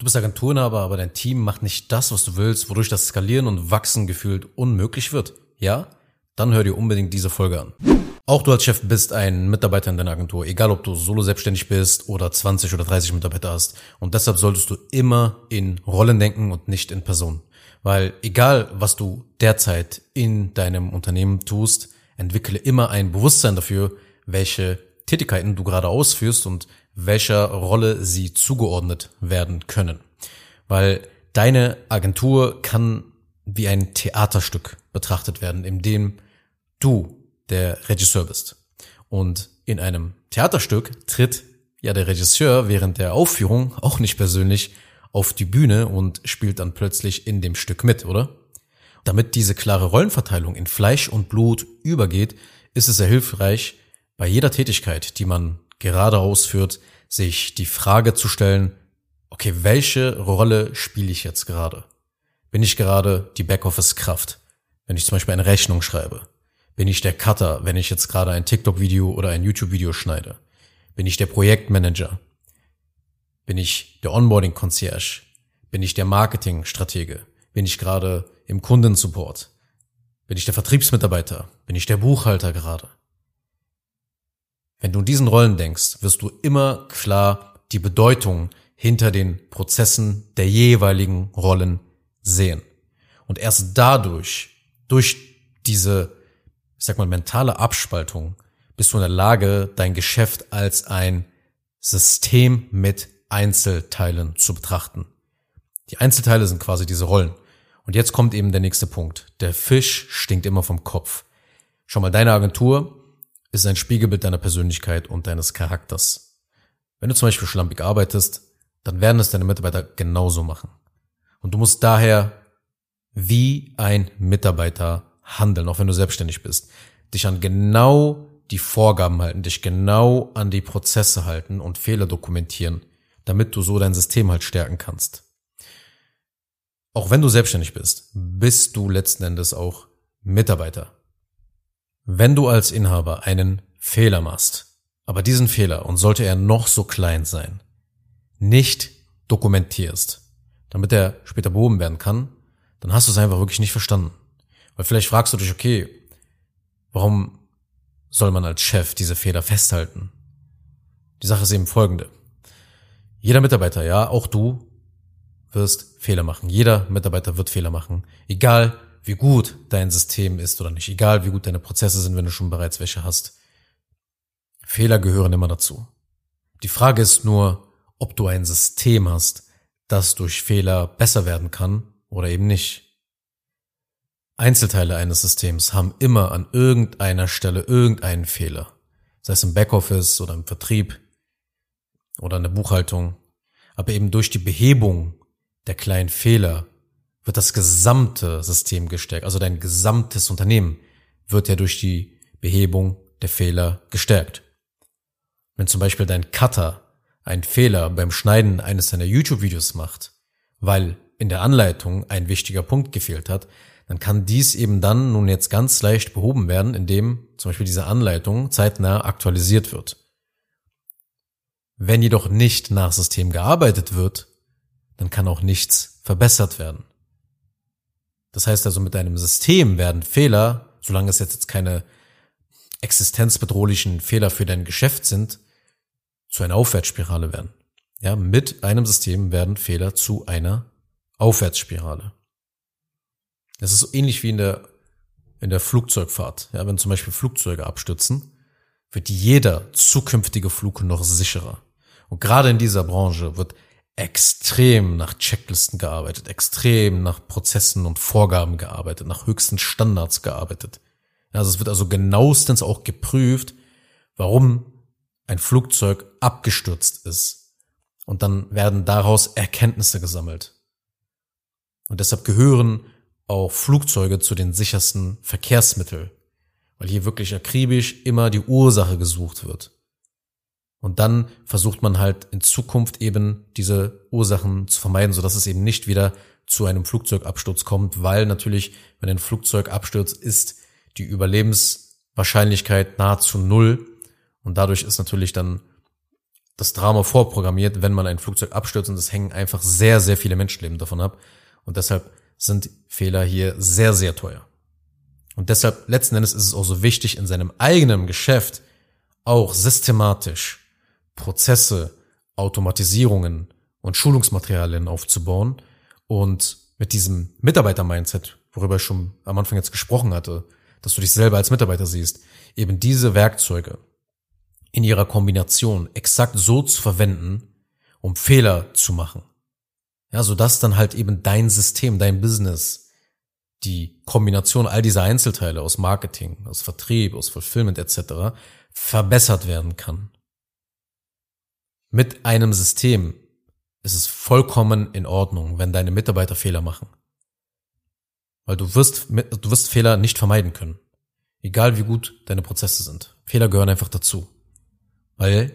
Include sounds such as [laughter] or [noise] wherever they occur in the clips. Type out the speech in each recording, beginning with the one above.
Du bist Agenturinhaber, aber dein Team macht nicht das, was du willst, wodurch das Skalieren und Wachsen gefühlt unmöglich wird. Ja? Dann hör dir unbedingt diese Folge an. Auch du als Chef bist ein Mitarbeiter in deiner Agentur, egal ob du solo selbstständig bist oder 20 oder 30 Mitarbeiter hast. Und deshalb solltest du immer in Rollen denken und nicht in Personen. Weil egal, was du derzeit in deinem Unternehmen tust, entwickle immer ein Bewusstsein dafür, welche Tätigkeiten du gerade ausführst und welcher Rolle sie zugeordnet werden können. Weil deine Agentur kann wie ein Theaterstück betrachtet werden, in dem du der Regisseur bist. Und in einem Theaterstück tritt ja der Regisseur während der Aufführung auch nicht persönlich auf die Bühne und spielt dann plötzlich in dem Stück mit, oder? Damit diese klare Rollenverteilung in Fleisch und Blut übergeht, ist es sehr hilfreich, bei jeder Tätigkeit, die man gerade ausführt, sich die Frage zu stellen, okay, welche Rolle spiele ich jetzt gerade? Bin ich gerade die Backoffice-Kraft, wenn ich zum Beispiel eine Rechnung schreibe? Bin ich der Cutter, wenn ich jetzt gerade ein TikTok-Video oder ein YouTube-Video schneide? Bin ich der Projektmanager? Bin ich der Onboarding-Concierge? Bin ich der Marketing-Stratege? Bin ich gerade im Kundensupport? Bin ich der Vertriebsmitarbeiter? Bin ich der Buchhalter gerade? Wenn du in diesen Rollen denkst, wirst du immer klar die Bedeutung hinter den Prozessen der jeweiligen Rollen sehen. Und erst dadurch, durch diese, ich sag mal, mentale Abspaltung, bist du in der Lage, dein Geschäft als ein System mit Einzelteilen zu betrachten. Die Einzelteile sind quasi diese Rollen. Und jetzt kommt eben der nächste Punkt. Der Fisch stinkt immer vom Kopf. Schau mal, deine Agentur ist ein Spiegelbild deiner Persönlichkeit und deines Charakters. Wenn du zum Beispiel schlampig arbeitest, dann werden es deine Mitarbeiter genauso machen. Und du musst daher wie ein Mitarbeiter handeln, auch wenn du selbstständig bist. Dich an genau die Vorgaben halten, dich genau an die Prozesse halten und Fehler dokumentieren, damit du so dein System halt stärken kannst. Auch wenn du selbstständig bist, bist du letzten Endes auch Mitarbeiter. Wenn du als Inhaber einen Fehler machst, aber diesen Fehler, und sollte er noch so klein sein, nicht dokumentierst, damit er später behoben werden kann, dann hast du es einfach wirklich nicht verstanden. Weil vielleicht fragst du dich, okay, warum soll man als Chef diese Fehler festhalten? Die Sache ist eben folgende. Jeder Mitarbeiter, ja, auch du, wirst Fehler machen. Jeder Mitarbeiter wird Fehler machen. Egal, wie gut dein System ist oder nicht, egal wie gut deine Prozesse sind, wenn du schon bereits welche hast. Fehler gehören immer dazu. Die Frage ist nur, ob du ein System hast, das durch Fehler besser werden kann oder eben nicht. Einzelteile eines Systems haben immer an irgendeiner Stelle irgendeinen Fehler, sei es im Backoffice oder im Vertrieb oder in der Buchhaltung, aber eben durch die Behebung der kleinen Fehler wird das gesamte System gestärkt. Also dein gesamtes Unternehmen wird ja durch die Behebung der Fehler gestärkt. Wenn zum Beispiel dein Cutter einen Fehler beim Schneiden eines deiner YouTube-Videos macht, weil in der Anleitung ein wichtiger Punkt gefehlt hat, dann kann dies eben dann nun jetzt ganz leicht behoben werden, indem zum Beispiel diese Anleitung zeitnah aktualisiert wird. Wenn jedoch nicht nach System gearbeitet wird, dann kann auch nichts verbessert werden. Das heißt also, mit deinem System werden Fehler, solange es jetzt keine existenzbedrohlichen Fehler für dein Geschäft sind, zu einer Aufwärtsspirale werden. Ja, mit einem System werden Fehler zu einer Aufwärtsspirale. Das ist so ähnlich wie in der, in der Flugzeugfahrt. Ja, wenn zum Beispiel Flugzeuge abstürzen, wird jeder zukünftige Flug noch sicherer. Und gerade in dieser Branche wird extrem nach Checklisten gearbeitet, extrem nach Prozessen und Vorgaben gearbeitet, nach höchsten Standards gearbeitet. Also es wird also genauestens auch geprüft, warum ein Flugzeug abgestürzt ist. Und dann werden daraus Erkenntnisse gesammelt. Und deshalb gehören auch Flugzeuge zu den sichersten Verkehrsmitteln, weil hier wirklich akribisch immer die Ursache gesucht wird. Und dann versucht man halt in Zukunft eben diese Ursachen zu vermeiden, sodass es eben nicht wieder zu einem Flugzeugabsturz kommt, weil natürlich, wenn ein Flugzeug abstürzt, ist die Überlebenswahrscheinlichkeit nahezu null. Und dadurch ist natürlich dann das Drama vorprogrammiert, wenn man ein Flugzeug abstürzt und es hängen einfach sehr, sehr viele Menschenleben davon ab. Und deshalb sind Fehler hier sehr, sehr teuer. Und deshalb letzten Endes ist es auch so wichtig, in seinem eigenen Geschäft auch systematisch Prozesse, Automatisierungen und Schulungsmaterialien aufzubauen und mit diesem Mitarbeiter-Mindset, worüber ich schon am Anfang jetzt gesprochen hatte, dass du dich selber als Mitarbeiter siehst, eben diese Werkzeuge in ihrer Kombination exakt so zu verwenden, um Fehler zu machen. Ja, so dass dann halt eben dein System, dein Business, die Kombination all dieser Einzelteile aus Marketing, aus Vertrieb, aus Fulfillment etc. verbessert werden kann. Mit einem System ist es vollkommen in Ordnung, wenn deine Mitarbeiter Fehler machen. Weil du wirst, du wirst Fehler nicht vermeiden können. Egal wie gut deine Prozesse sind. Fehler gehören einfach dazu. Weil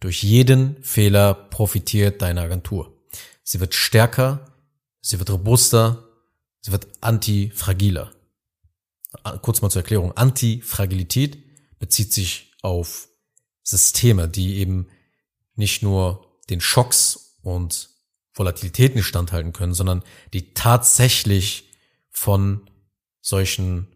durch jeden Fehler profitiert deine Agentur. Sie wird stärker, sie wird robuster, sie wird antifragiler. Kurz mal zur Erklärung. Antifragilität bezieht sich auf Systeme, die eben nicht nur den Schocks und Volatilitäten standhalten können, sondern die tatsächlich von solchen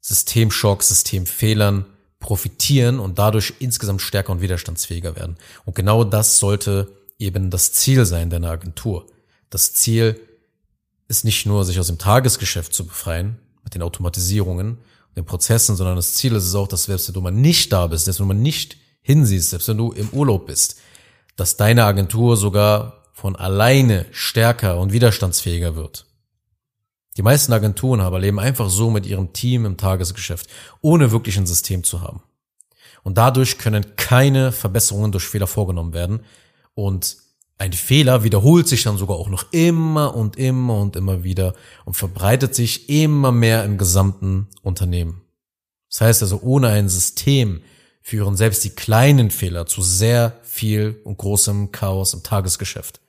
Systemschocks, Systemfehlern profitieren und dadurch insgesamt stärker und widerstandsfähiger werden. Und genau das sollte eben das Ziel sein deiner Agentur. Das Ziel ist nicht nur, sich aus dem Tagesgeschäft zu befreien, mit den Automatisierungen, den Prozessen, sondern das Ziel ist es auch, dass selbst wenn du mal nicht da bist, selbst wenn du mal nicht hinsiehst, selbst wenn du im Urlaub bist, dass deine Agentur sogar von alleine stärker und widerstandsfähiger wird. Die meisten Agenturen aber leben einfach so mit ihrem Team im Tagesgeschäft, ohne wirklich ein System zu haben. Und dadurch können keine Verbesserungen durch Fehler vorgenommen werden. Und ein Fehler wiederholt sich dann sogar auch noch immer und immer und immer wieder und verbreitet sich immer mehr im gesamten Unternehmen. Das heißt also, ohne ein System führen selbst die kleinen Fehler zu sehr viel und großem Chaos im Tagesgeschäft.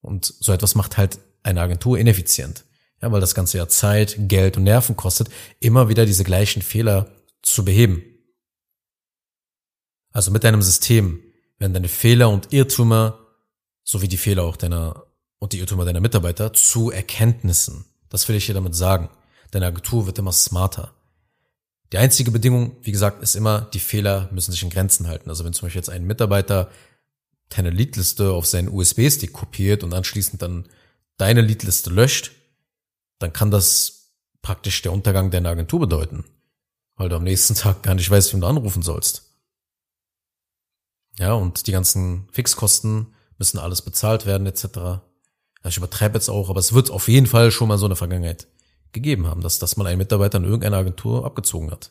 Und so etwas macht halt eine Agentur ineffizient ja, weil das Ganze ja Zeit, Geld und Nerven kostet, immer wieder diese gleichen Fehler zu beheben. Also mit deinem System werden deine Fehler und Irrtümer sowie die Fehler auch deiner und die Irrtümer deiner Mitarbeiter zu Erkenntnissen. Das will ich hier damit sagen. Deine Agentur wird immer smarter. Die einzige Bedingung, wie gesagt, ist immer, die Fehler müssen sich in Grenzen halten. Also wenn zum Beispiel jetzt ein Mitarbeiter deine Leadliste auf seinen USB-Stick kopiert und anschließend dann deine Leadliste löscht, dann kann das praktisch der Untergang deiner Agentur bedeuten, weil du am nächsten [laughs] Tag gar nicht weißt, wem du anrufen sollst. Ja, und die ganzen Fixkosten müssen alles bezahlt werden, etc. Ja, ich übertreibe jetzt auch, aber es wird auf jeden Fall schon mal so eine Vergangenheit gegeben haben, dass, dass man einen Mitarbeiter in irgendeiner Agentur abgezogen hat.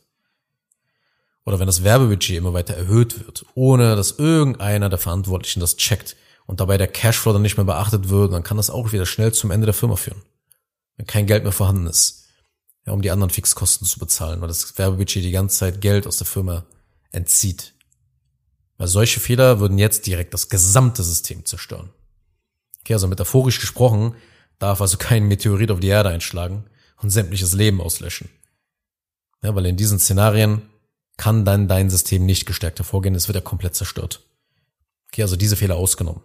Oder wenn das Werbebudget immer weiter erhöht wird, ohne dass irgendeiner der Verantwortlichen das checkt und dabei der Cashflow dann nicht mehr beachtet wird, dann kann das auch wieder schnell zum Ende der Firma führen wenn kein Geld mehr vorhanden ist, ja, um die anderen Fixkosten zu bezahlen, weil das Werbebudget die ganze Zeit Geld aus der Firma entzieht. Weil solche Fehler würden jetzt direkt das gesamte System zerstören. Okay, also metaphorisch gesprochen darf also kein Meteorit auf die Erde einschlagen und sämtliches Leben auslöschen. Ja, weil in diesen Szenarien kann dann dein System nicht gestärkt hervorgehen, es wird ja komplett zerstört. Okay, also diese Fehler ausgenommen.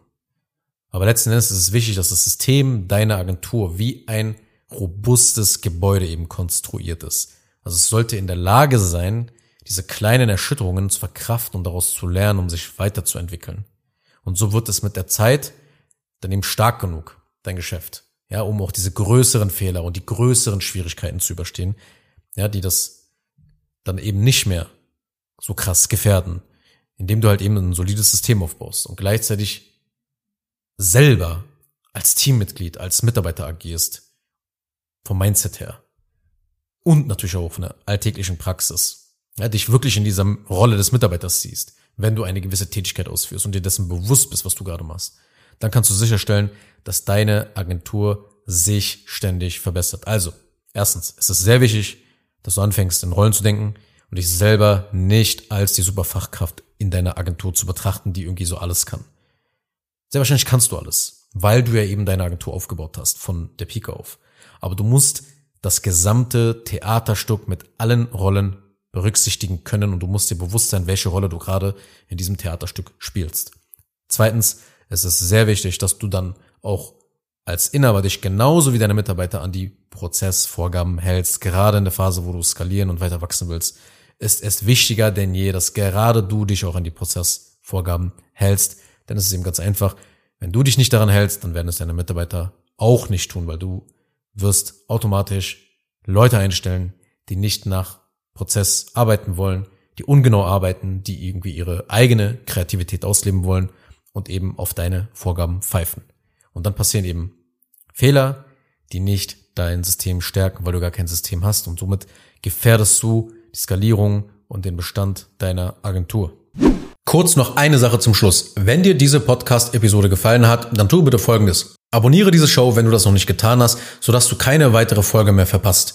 Aber letzten Endes ist es wichtig, dass das System deiner Agentur wie ein robustes Gebäude eben konstruiert ist. Also es sollte in der Lage sein, diese kleinen Erschütterungen zu verkraften und daraus zu lernen, um sich weiterzuentwickeln. Und so wird es mit der Zeit dann eben stark genug, dein Geschäft, ja, um auch diese größeren Fehler und die größeren Schwierigkeiten zu überstehen, ja, die das dann eben nicht mehr so krass gefährden, indem du halt eben ein solides System aufbaust und gleichzeitig selber als Teammitglied, als Mitarbeiter agierst vom Mindset her. Und natürlich auch von der alltäglichen Praxis. Ja, dich wirklich in dieser Rolle des Mitarbeiters siehst, wenn du eine gewisse Tätigkeit ausführst und dir dessen bewusst bist, was du gerade machst. Dann kannst du sicherstellen, dass deine Agentur sich ständig verbessert. Also, erstens, es ist sehr wichtig, dass du anfängst, in Rollen zu denken und dich selber nicht als die Superfachkraft in deiner Agentur zu betrachten, die irgendwie so alles kann. Sehr wahrscheinlich kannst du alles, weil du ja eben deine Agentur aufgebaut hast, von der Pike auf aber du musst das gesamte Theaterstück mit allen Rollen berücksichtigen können und du musst dir bewusst sein, welche Rolle du gerade in diesem Theaterstück spielst. Zweitens, es ist sehr wichtig, dass du dann auch als Inhaber dich genauso wie deine Mitarbeiter an die Prozessvorgaben hältst, gerade in der Phase, wo du skalieren und weiter wachsen willst, ist es wichtiger denn je, dass gerade du dich auch an die Prozessvorgaben hältst, denn es ist eben ganz einfach, wenn du dich nicht daran hältst, dann werden es deine Mitarbeiter auch nicht tun, weil du wirst automatisch Leute einstellen, die nicht nach Prozess arbeiten wollen, die ungenau arbeiten, die irgendwie ihre eigene Kreativität ausleben wollen und eben auf deine Vorgaben pfeifen. Und dann passieren eben Fehler, die nicht dein System stärken, weil du gar kein System hast und somit gefährdest du die Skalierung und den Bestand deiner Agentur. Kurz noch eine Sache zum Schluss. Wenn dir diese Podcast-Episode gefallen hat, dann tu bitte Folgendes. Abonniere diese Show, wenn du das noch nicht getan hast, sodass du keine weitere Folge mehr verpasst.